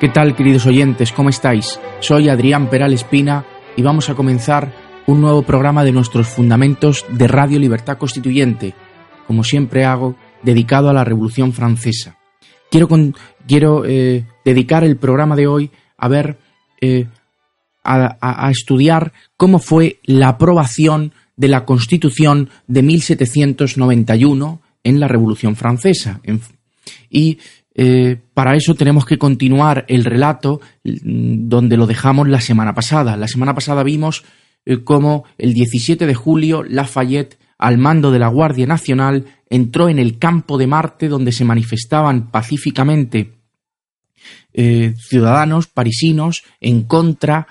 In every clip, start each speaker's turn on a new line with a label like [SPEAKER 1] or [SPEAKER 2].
[SPEAKER 1] ¿Qué tal, queridos oyentes? ¿Cómo estáis? Soy Adrián Peral Espina y vamos a comenzar un nuevo programa de nuestros fundamentos de Radio Libertad Constituyente, como siempre hago, dedicado a la Revolución Francesa. Quiero, eh, dedicar el programa de hoy a ver, eh, a, a, estudiar cómo fue la aprobación de la Constitución de 1791 en la Revolución Francesa. y eh, para eso tenemos que continuar el relato mm, donde lo dejamos la semana pasada. La semana pasada vimos eh, cómo el 17 de julio Lafayette, al mando de la Guardia Nacional, entró en el campo de Marte donde se manifestaban pacíficamente eh, ciudadanos parisinos en contra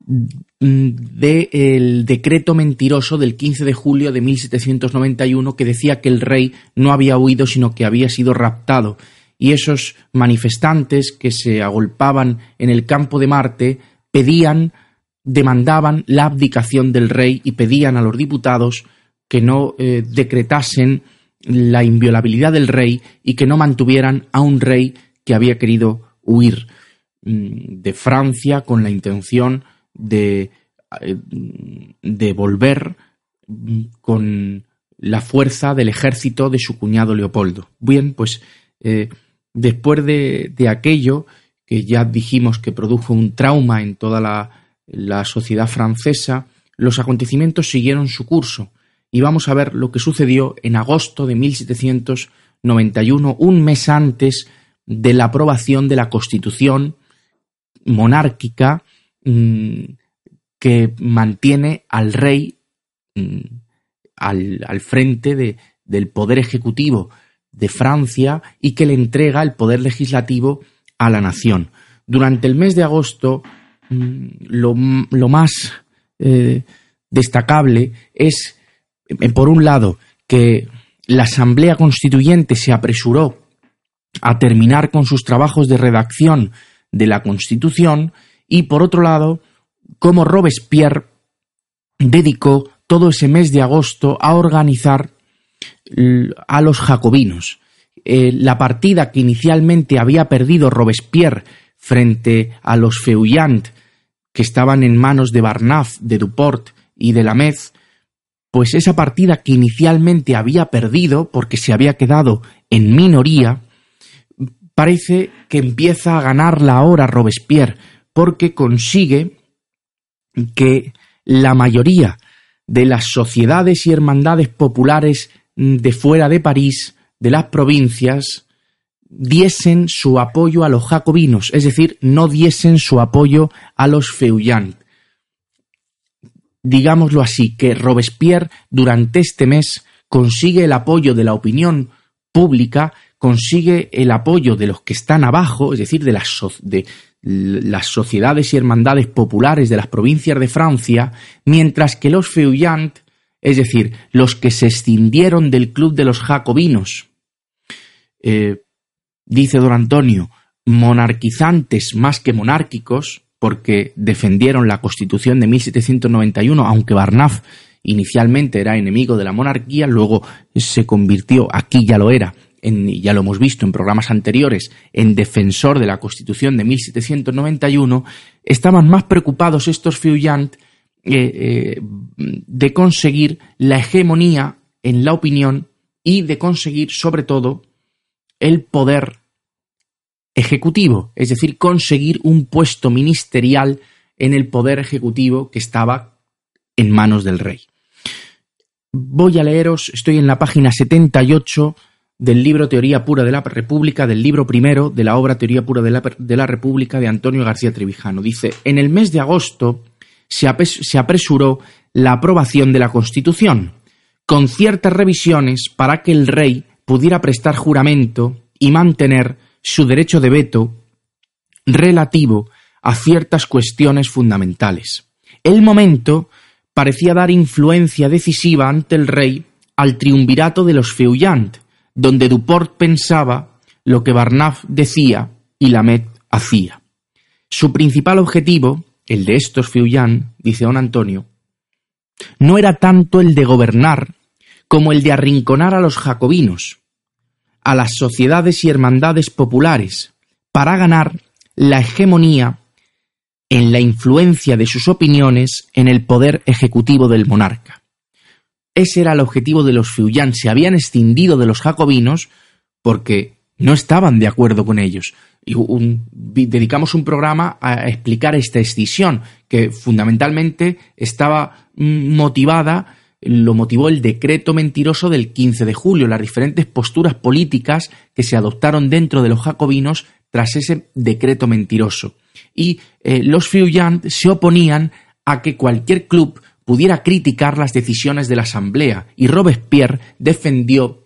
[SPEAKER 1] mm, del decreto mentiroso del 15 de julio de 1791 que decía que el rey no había huido sino que había sido raptado y esos manifestantes que se agolpaban en el campo de Marte pedían, demandaban la abdicación del rey y pedían a los diputados que no eh, decretasen la inviolabilidad del rey y que no mantuvieran a un rey que había querido huir mm, de Francia con la intención de, eh, de volver mm, con la fuerza del ejército de su cuñado Leopoldo. Bien, pues eh, después de, aquello, que ya dijimos que produjo un trauma en toda la, la sociedad francesa, los acontecimientos siguieron su curso. Y vamos a ver lo que sucedió en agosto de 1791, un mes antes de la aprobación de la Constitución monárquica mm, que mantiene al rey mm, al, al, frente de, del poder ejecutivo de Francia y que le entrega el poder legislativo a la nación. Durante el mes de agosto, mm, lo, más eh, destacable es, por un lado, que la Asamblea Constituyente se apresuró a terminar con sus trabajos de redacción de la Constitución y, por otro lado, cómo Robespierre dedicó todo ese mes de agosto a organizar a los jacobinos. Eh, la partida que inicialmente había perdido Robespierre frente a los Feuillant, que estaban en manos de Barnaf, de Duport y de Lamez, pues esa partida que inicialmente había perdido porque se había quedado en minoría, parece que empieza a ganarla ahora Robespierre, porque consigue que la mayoría de las sociedades y hermandades populares de fuera de París, de las provincias, diesen su apoyo a los jacobinos, es decir, no diesen su apoyo a los Feuillants. Digámoslo así, que Robespierre durante este mes consigue el apoyo de la opinión pública, consigue el apoyo de los que están abajo, es decir, de las, de las sociedades y hermandades populares de las provincias de Francia, mientras que los Feuillants es decir, los que se escindieron del club de los jacobinos, eh, dice don Antonio, monarquizantes más que monárquicos, porque defendieron la Constitución de 1791, aunque Barnaf inicialmente era enemigo de la monarquía, luego se convirtió, aquí ya lo era, en, ya lo hemos visto en programas anteriores, en defensor de la Constitución de 1791, estaban más preocupados estos Feuillants eh, eh, de conseguir la hegemonía en la opinión y de conseguir, sobre todo, el poder ejecutivo, es decir, conseguir un puesto ministerial en el poder ejecutivo que estaba en manos del rey. Voy a leeros, estoy en la página 78 del libro Teoría Pura de la República, del libro primero de la obra Teoría Pura de la, de la República de Antonio García Trevijano. Dice, en el mes de agosto se, apresuró la aprobación de la Constitución, con ciertas revisiones para que el rey pudiera prestar juramento y mantener su derecho de veto relativo a ciertas cuestiones fundamentales. El momento parecía dar influencia decisiva ante el rey al triunvirato de los Feuillant, donde Duport pensaba lo que Barnaf decía y Lamet hacía. Su principal objetivo, el de estos Feuillant, dice don Antonio, no era tanto el de gobernar como el de arrinconar a los jacobinos, a las sociedades y hermandades populares, para ganar la hegemonía en la influencia de sus opiniones en el poder ejecutivo del monarca. Ese era el objetivo de los Feuillants. Se habían escindido de los jacobinos porque no estaban de acuerdo con ellos. Y dedicamos un programa a explicar esta escisión, que fundamentalmente estaba motivada, lo motivó el decreto mentiroso del 15 de julio, las diferentes posturas políticas que se adoptaron dentro de los jacobinos tras ese decreto mentiroso. Y eh, los Feuillants se oponían a que cualquier club pudiera criticar las decisiones de la Asamblea y Robespierre defendió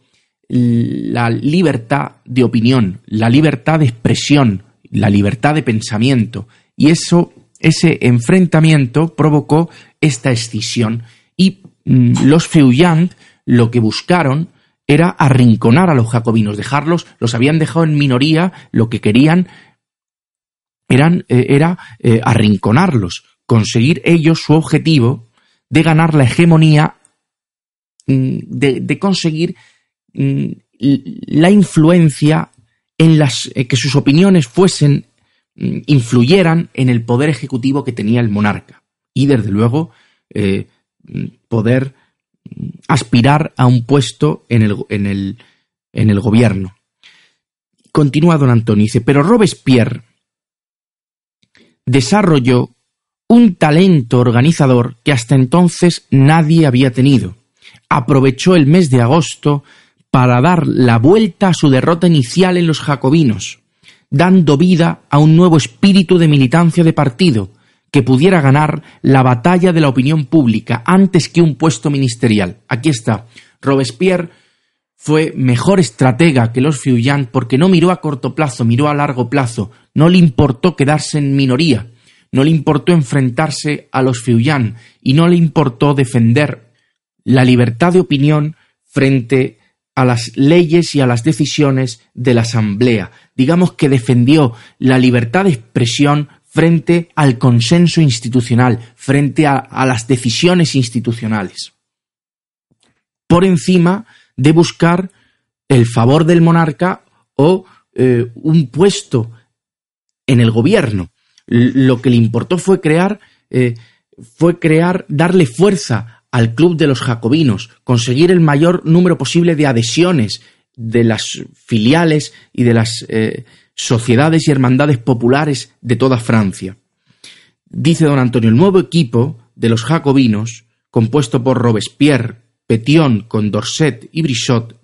[SPEAKER 1] la libertad de opinión, la libertad de expresión, la libertad de pensamiento. Y eso ese enfrentamiento provocó esta escisión. Y mm, los Feuillants lo que buscaron era arrinconar a los jacobinos, dejarlos, los habían dejado en minoría, lo que querían eran, eh, era eh, arrinconarlos, conseguir ellos su objetivo de ganar la hegemonía, mm, de, conseguir la influencia en las eh, que sus opiniones fuesen mm, influyeran en el poder ejecutivo que tenía el monarca y desde luego poder aspirar a un puesto en el, en el, en el gobierno. Continúa don Antonio, dice, pero Robespierre desarrolló un talento organizador que hasta entonces nadie había tenido. Aprovechó el mes de agosto para dar la vuelta a su derrota inicial en los jacobinos, dando vida a un nuevo espíritu de militancia de partido que pudiera ganar la batalla de la opinión pública antes que un puesto ministerial. Aquí está. Robespierre fue mejor estratega que los Feuillants porque no miró a corto plazo, miró a largo plazo. No le importó quedarse en minoría, no le importó enfrentarse a los Feuillants y no le importó defender la libertad de opinión frente a las leyes y a las decisiones de la Asamblea. Digamos que defendió la libertad de expresión frente al consenso institucional, frente a, las decisiones institucionales. Por encima de buscar el favor del monarca o eh, un puesto en el gobierno. Lo que le importó fue crear, eh, fue crear, darle fuerza al club de los jacobinos, conseguir el mayor número posible de adhesiones de las filiales y de las eh, sociedades y hermandades populares de toda Francia. Dice don Antonio, el nuevo equipo de los jacobinos, compuesto por Robespierre, Petion, Condorcet y Brichot,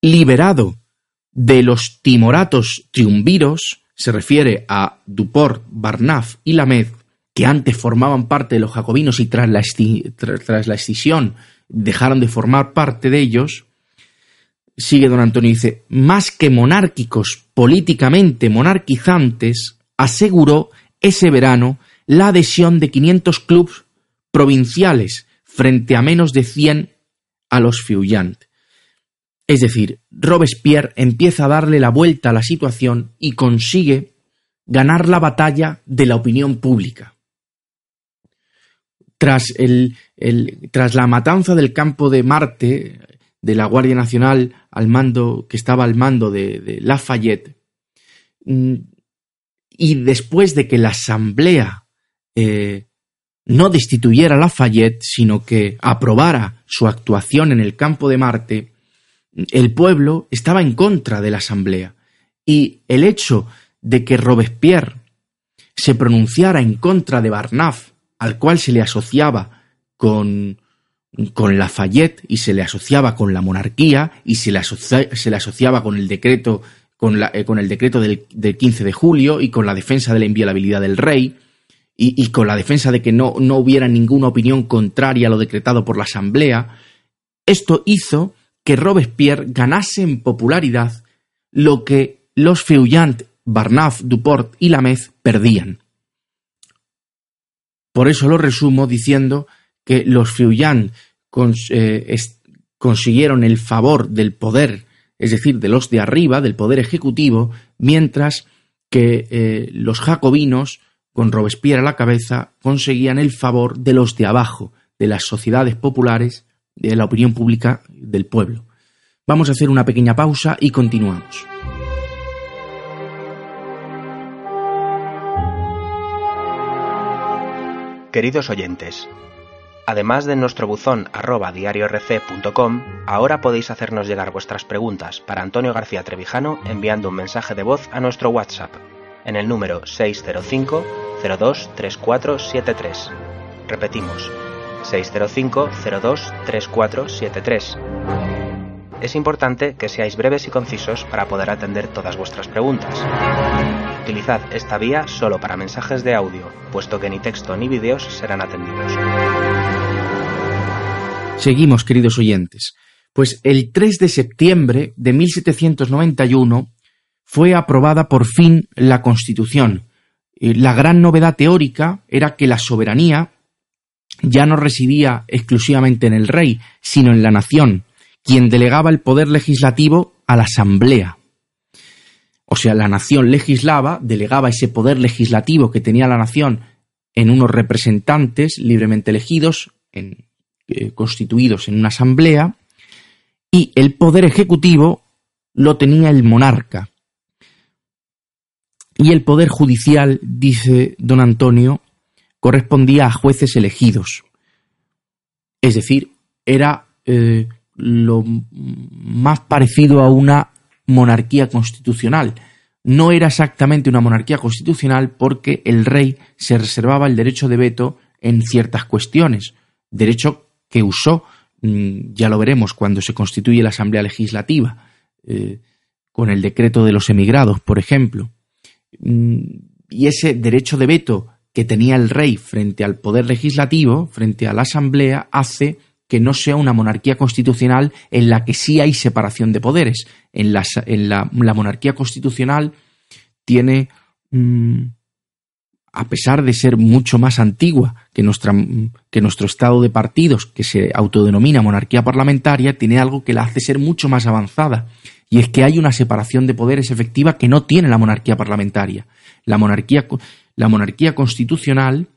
[SPEAKER 1] liberado de los timoratos triunviros, se refiere a Duport, Barnaf y Lamed, que antes formaban parte de los jacobinos y tras la, tras la escisión dejaron de formar parte de ellos, sigue don Antonio dice, más que monárquicos, políticamente monarquizantes, aseguró ese verano la adhesión de 500 clubes provinciales frente a menos de 100 a los Feuillant. Es decir, Robespierre empieza a darle la vuelta a la situación y consigue ganar la batalla de la opinión pública. Tras, el, tras la matanza del campo de Marte, de la Guardia Nacional al mando, que estaba al mando de, Lafayette, mm, y después de que la Asamblea eh, no destituyera a Lafayette, sino que aprobara su actuación en el campo de Marte, el pueblo estaba en contra de la Asamblea. Y el hecho de que Robespierre se pronunciara en contra de Barnaf, al cual se le asociaba con, con Lafayette y se le asociaba con la monarquía y se le, se le asociaba con el decreto con, la, eh, con el decreto del, del, 15 de julio y con la defensa de la inviolabilidad del rey y, y con la defensa de que no, no, hubiera ninguna opinión contraria a lo decretado por la Asamblea, esto hizo que Robespierre ganase en popularidad lo que los Feuillant, Barnaf, Duport y Lamez perdían. Por eso lo resumo diciendo que los Feuillant cons eh, consiguieron el favor del poder, es decir, de los de arriba, del poder ejecutivo, mientras que eh, los jacobinos, con Robespierre a la cabeza, conseguían el favor de los de abajo, de las sociedades populares, de la opinión pública del pueblo. Vamos a hacer una pequeña pausa y continuamos.
[SPEAKER 2] Queridos oyentes, además de nuestro buzón arroba diariorc.com, ahora podéis hacernos llegar vuestras preguntas para Antonio García Trevijano enviando un mensaje de voz a nuestro WhatsApp en el número 605 02 3473. Repetimos, 605 02 3473. Es importante que seáis breves y concisos para poder atender todas vuestras preguntas. Utilizad esta vía solo para mensajes de audio, puesto que ni texto ni vídeos serán atendidos.
[SPEAKER 1] Seguimos, queridos oyentes. Pues el 3 de septiembre de 1791 fue aprobada por fin la Constitución. La gran novedad teórica era que la soberanía ya no residía exclusivamente en el rey, sino en la nación, quien delegaba el poder legislativo a la Asamblea. O sea, la nación legislaba, delegaba ese poder legislativo que tenía la nación en unos representantes libremente elegidos, en, eh, constituidos en una asamblea, y el poder ejecutivo lo tenía el monarca. Y el poder judicial, dice don Antonio, correspondía a jueces elegidos. Es decir, era eh, lo más parecido a una monarquía constitucional. No era exactamente una monarquía constitucional porque el rey se reservaba el derecho de veto en ciertas cuestiones, derecho que usó, mm, ya lo veremos, cuando se constituye la Asamblea Legislativa, eh, con el decreto de los emigrados, por ejemplo. Mm, y ese derecho de veto que tenía el rey frente al poder legislativo, frente a la Asamblea, hace que no sea una monarquía constitucional en la que sí hay separación de poderes. En la, en la, monarquía constitucional tiene, mm, a pesar de ser mucho más antigua que, nuestra, que nuestro estado de partidos, que se autodenomina monarquía parlamentaria, tiene algo que la hace ser mucho más avanzada. Y es que hay una separación de poderes efectiva que no tiene la monarquía parlamentaria. La monarquía, la monarquía constitucional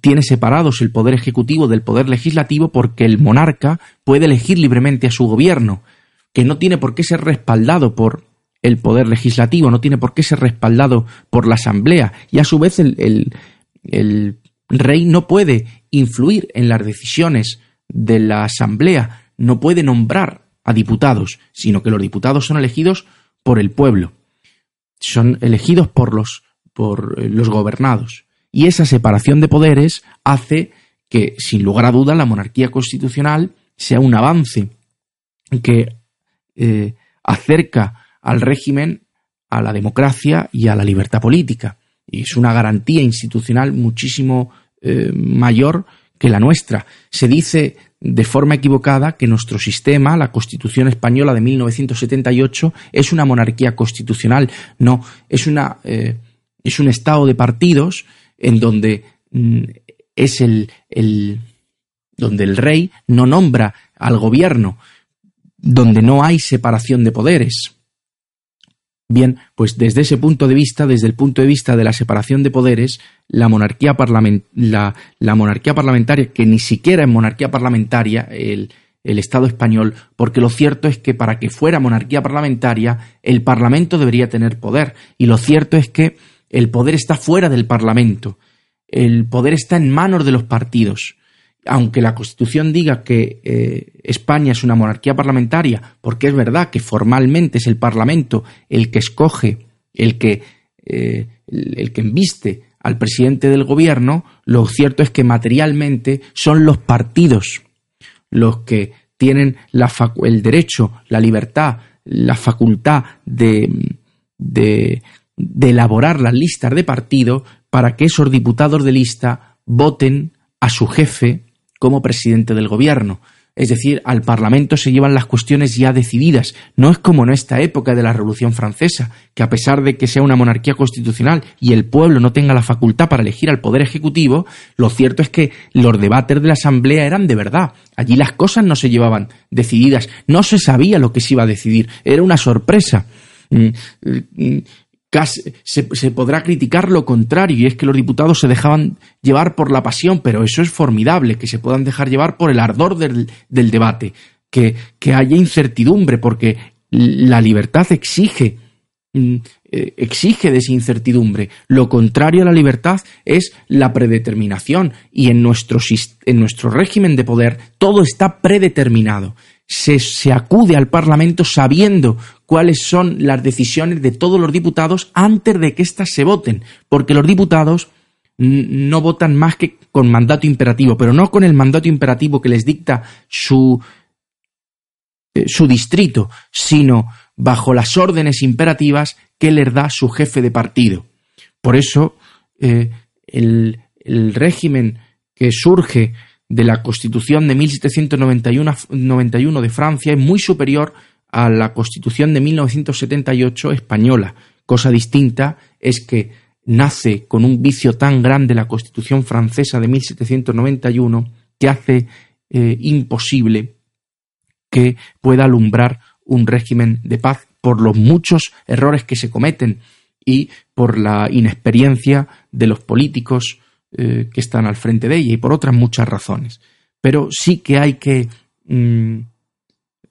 [SPEAKER 1] tiene separados el poder ejecutivo del poder legislativo porque el monarca puede elegir libremente a su gobierno, que no tiene por qué ser respaldado por el poder legislativo, no tiene por qué ser respaldado por la asamblea, y a su vez el, el rey no puede influir en las decisiones de la asamblea, no puede nombrar a diputados, sino que los diputados son elegidos por el pueblo, son elegidos por los, por eh, los gobernados. Y esa separación de poderes hace que, sin lugar a duda, la monarquía constitucional sea un avance que eh, acerca al régimen a la democracia y a la libertad política. Y es una garantía institucional muchísimo eh, mayor que la nuestra. Se dice de forma equivocada que nuestro sistema, la Constitución española de 1978, es una monarquía constitucional. No, es, una, eh, es un estado de partidos en donde mm, es el, el, donde el rey no nombra al gobierno, donde no hay separación de poderes. Bien, pues desde ese punto de vista, desde el punto de vista de la separación de poderes, la monarquía, la, la monarquía parlamentaria, que ni siquiera es monarquía parlamentaria, el, el Estado español, porque lo cierto es que para que fuera monarquía parlamentaria, el Parlamento debería tener poder. Y lo cierto es que el poder está fuera del Parlamento, el poder está en manos de los partidos. Aunque la Constitución diga que eh, España es una monarquía parlamentaria, porque es verdad que formalmente es el Parlamento el que escoge, el que, eh, el que embiste al presidente del gobierno, lo cierto es que materialmente son los partidos los que tienen el derecho, la libertad, la facultad de, de, de elaborar las listas de partido para que esos diputados de lista voten a su jefe como presidente del gobierno. Es decir, al Parlamento se llevan las cuestiones ya decididas. No es como en esta época de la Revolución Francesa, que a pesar de que sea una monarquía constitucional y el pueblo no tenga la facultad para elegir al Poder Ejecutivo, lo cierto es que los debates de la Asamblea eran de verdad. Allí las cosas no se llevaban decididas, no se sabía lo que se iba a decidir, era una sorpresa. Mm, se, podrá criticar lo contrario, y es que los diputados se dejaban llevar por la pasión, pero eso es formidable, que se puedan dejar llevar por el ardor del, debate, que, que, haya incertidumbre, porque la libertad exige, mm, eh, exige de esa incertidumbre. Lo contrario a la libertad es la predeterminación, y en nuestro, en nuestro régimen de poder todo está predeterminado se, acude al Parlamento sabiendo cuáles son las decisiones de todos los diputados antes de que éstas se voten, porque los diputados no votan más que con mandato imperativo, pero no con el mandato imperativo que les dicta su, eh, su distrito, sino bajo las órdenes imperativas que les da su jefe de partido. Por eso, eh, el, el régimen que surge de la Constitución de 1791 de Francia es muy superior a la Constitución de 1978 española. Cosa distinta es que nace con un vicio tan grande la Constitución francesa de 1791 que hace eh, imposible que pueda alumbrar un régimen de paz por los muchos errores que se cometen y por la inexperiencia de los políticos eh, que están al frente de ella y por otras muchas razones. Pero sí que hay que mm,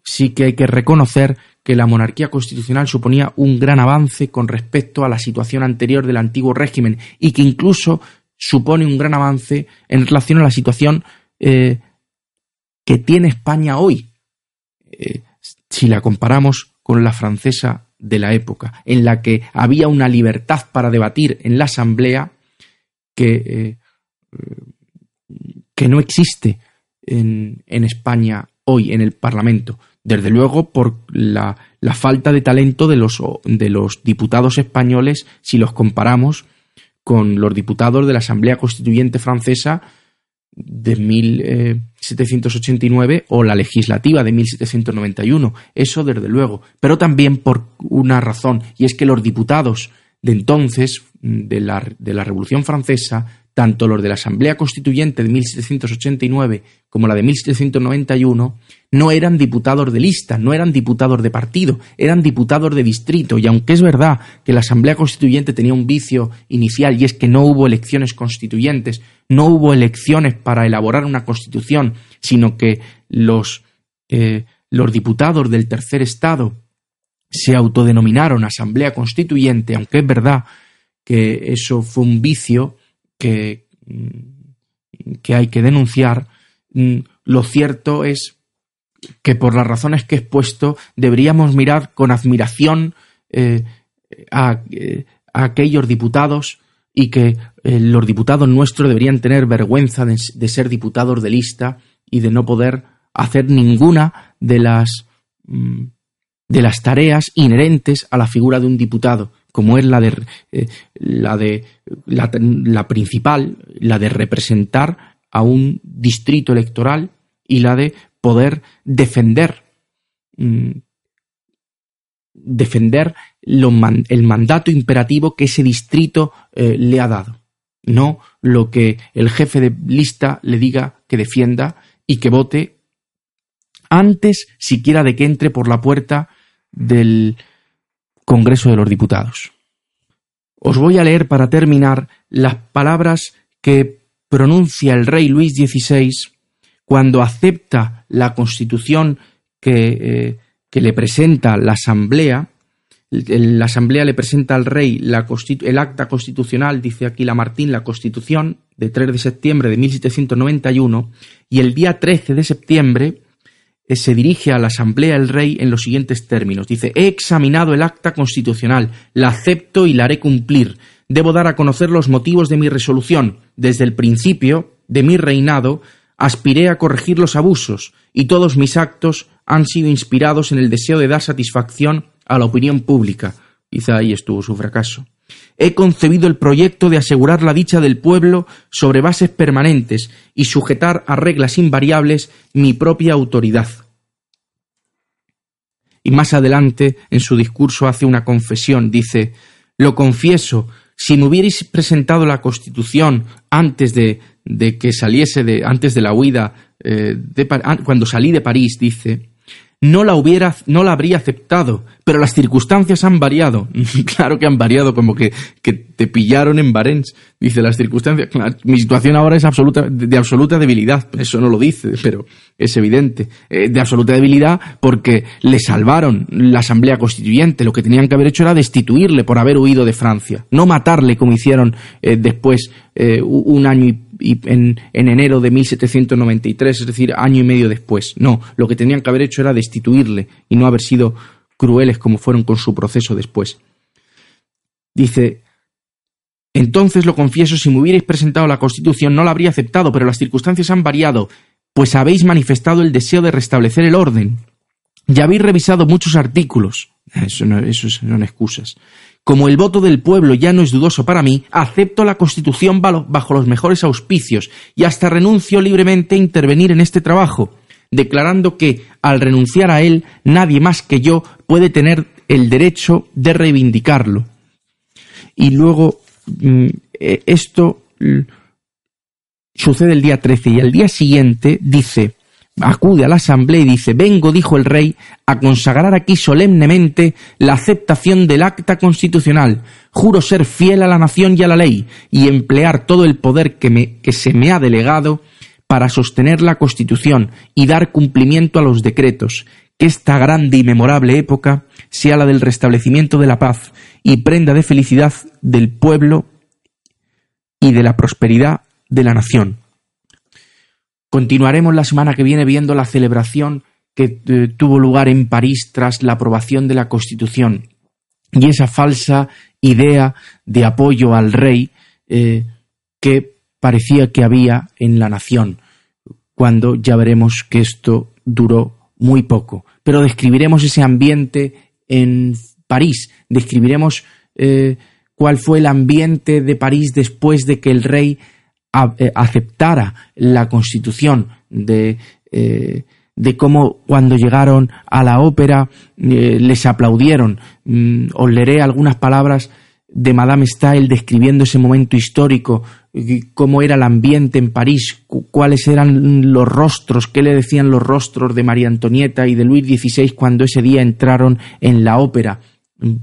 [SPEAKER 1] sí que hay que reconocer que la monarquía constitucional suponía un gran avance con respecto a la situación anterior del antiguo régimen y que incluso supone un gran avance en relación a la situación eh, que tiene España hoy, eh, si la comparamos con la francesa de la época, en la que había una libertad para debatir en la Asamblea que, eh, que no existe en, en, España hoy en el Parlamento. Desde luego por la, falta de talento de los, de los diputados españoles si los comparamos con los diputados de la Asamblea Constituyente Francesa de 1789 eh, o la legislativa de 1791. Eso desde luego. Pero también por una razón, y es que los diputados de entonces, de la, de la Revolución Francesa, tanto los de la Asamblea Constituyente de 1789 como la de 1791, no eran diputados de lista, no eran diputados de partido, eran diputados de distrito. Y aunque es verdad que la Asamblea Constituyente tenía un vicio inicial y es que no hubo elecciones constituyentes, no hubo elecciones para elaborar una constitución, sino que los, eh, los diputados del tercer Estado se autodenominaron Asamblea Constituyente, aunque es verdad que eso fue un vicio que, mm, que hay que denunciar, mm, lo cierto es que por las razones que he expuesto deberíamos mirar con admiración eh, a, eh, a, aquellos diputados y que eh, los diputados nuestros deberían tener vergüenza de, de, ser diputados de lista y de no poder hacer ninguna de las mm, de las tareas inherentes a la figura de un diputado, como es la de, eh, la, de la, principal, la de representar a un distrito electoral y la de poder defender mm, defender el mandato imperativo que ese distrito eh, le ha dado, no lo que el jefe de lista le diga que defienda y que vote antes siquiera de que entre por la puerta del Congreso de los Diputados. Os voy a leer para terminar las palabras que pronuncia el rey Luis XVI cuando acepta la constitución que, eh, que le presenta la Asamblea la Asamblea le presenta al rey el acta constitucional, dice aquí la Martín, la Constitución, de 3 de septiembre de 1791, y el día 13 de septiembre se dirige a la Asamblea el rey en los siguientes términos. Dice, he examinado el acta constitucional, la acepto y la haré cumplir. Debo dar a conocer los motivos de mi resolución. Desde el principio de mi reinado aspiré a corregir los abusos, y todos mis actos han sido inspirados en el deseo de dar satisfacción a la opinión pública. Quizá ahí estuvo su fracaso. He concebido el proyecto de asegurar la dicha del pueblo sobre bases permanentes y sujetar a reglas invariables mi propia autoridad. Y más adelante, en su discurso, hace una confesión. Dice, lo confieso, si me hubierais presentado la Constitución antes de, de que saliese de, antes de la huida, eh, cuando salí de París, dice, no la hubiera, no la habría aceptado, pero las circunstancias han variado. claro que han variado, como que, te pillaron en Barents. Dice las circunstancias. mi situación ahora es absoluta, de, absoluta debilidad. Eso no lo dice, pero es evidente. Eh, de absoluta debilidad porque le salvaron la Asamblea Constituyente. Lo que tenían que haber hecho era destituirle por haber huido de Francia. No matarle como hicieron eh, después, eh, un año y y en, enero de 1793, es decir, año y medio después. No, lo que tenían que haber hecho era destituirle y no haber sido crueles como fueron con su proceso después. Dice, entonces lo confieso, si me hubierais presentado la Constitución no la habría aceptado, pero las circunstancias han variado, pues habéis manifestado el deseo de restablecer el orden. Ya habéis revisado muchos artículos. Eso no, eso son excusas. Como el voto del pueblo ya no es dudoso para mí, acepto la Constitución bajo los mejores auspicios y hasta renuncio libremente a intervenir en este trabajo, declarando que, al renunciar a él, nadie más que yo puede tener el derecho de reivindicarlo. Y luego, mm, eh, esto sucede el día 13 y al día siguiente dice, acude a la asamblea y dice, vengo, dijo el rey, a consagrar aquí solemnemente la aceptación del acta constitucional. Juro ser fiel a la nación y a la ley y emplear todo el poder que, se me ha delegado para sostener la Constitución y dar cumplimiento a los decretos, que esta grande y memorable época sea la del restablecimiento de la paz y prenda de felicidad del pueblo y de la prosperidad de la nación. Continuaremos la semana que viene viendo la celebración que eh, tuvo lugar en París tras la aprobación de la Constitución y esa falsa idea de apoyo al rey eh, que parecía que había en la nación, cuando ya veremos que esto duró muy poco. Pero describiremos ese ambiente en París, describiremos eh, cuál fue el ambiente de París después de que el rey eh, aceptara la constitución de, eh, de cómo cuando llegaron a la ópera eh, les aplaudieron. Mm, os leeré algunas palabras de Madame Stael describiendo ese momento histórico, cómo era el ambiente en París, cuáles eran los rostros, qué le decían los rostros de María Antonieta y de Luis XVI cuando ese día entraron en la ópera, mm,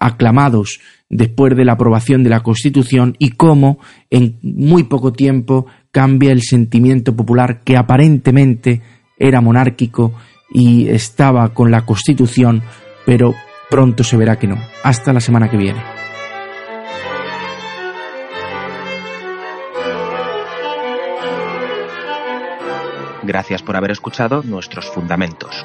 [SPEAKER 1] aclamados, después de la aprobación de la Constitución y cómo en muy poco tiempo cambia el sentimiento popular que aparentemente era monárquico y estaba con la Constitución, pero pronto se verá que no. Hasta la semana que viene.
[SPEAKER 2] Gracias por haber escuchado nuestros fundamentos.